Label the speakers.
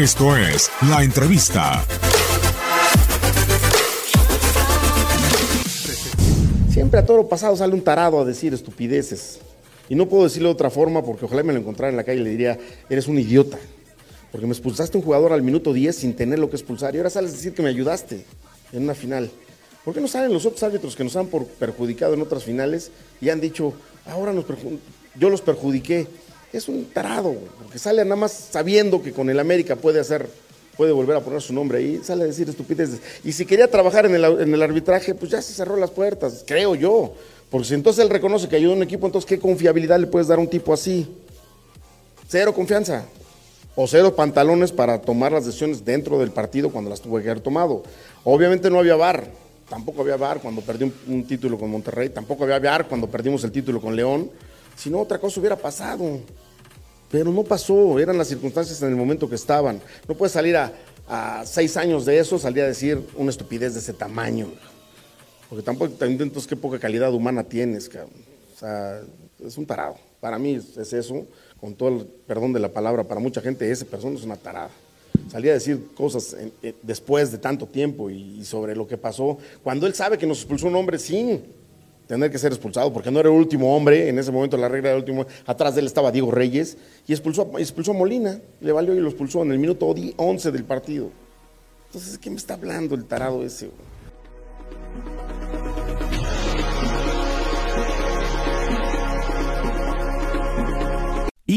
Speaker 1: Esto es La Entrevista.
Speaker 2: Siempre a todo pasado sale un tarado a decir estupideces. Y no puedo decirlo de otra forma porque ojalá me lo encontrara en la calle y le diría, eres un idiota. Porque me expulsaste un jugador al minuto 10 sin tener lo que expulsar y ahora sales a decir que me ayudaste en una final. ¿Por qué no salen los otros árbitros que nos han perjudicado en otras finales y han dicho, ahora nos yo los perjudiqué? Es un tarado, porque sale nada más sabiendo que con el América puede hacer, puede volver a poner su nombre ahí, sale a decir estupideces. Y si quería trabajar en el, arbitraje, pues ya se cerró las puertas, creo yo. Porque si entonces él reconoce que ayudó a un equipo, entonces ¿qué confiabilidad le puedes dar a un tipo así? Cero confianza. O cero pantalones para tomar las decisiones dentro del partido cuando las tuvo que haber tomado. Obviamente no había VAR, tampoco había VAR cuando perdió un, un título con Monterrey, tampoco había VAR cuando perdimos el título con León. Si no, otra cosa hubiera pasado. Pero no pasó, eran las circunstancias en el momento que estaban. No puedes salir a, a seis años de eso, salir a decir una estupidez de ese tamaño. Porque tampoco te entonces qué poca calidad humana tienes, cabrón. O sea, es un tarado. Para mí es, es eso, con todo el perdón de la palabra, para mucha gente esa persona es una tarada. Salía a decir cosas en, en, después de tanto tiempo y, y, sobre lo que pasó, cuando él sabe que nos expulsó un hombre sin tener que ser expulsado, porque no era el último hombre, en ese momento la regla era el último, atrás de él estaba Diego Reyes, y expulsó, expulsó a Molina, le valió y lo expulsó en el minuto 11 del partido. Entonces, ¿qué me está hablando el tarado ese? Güey?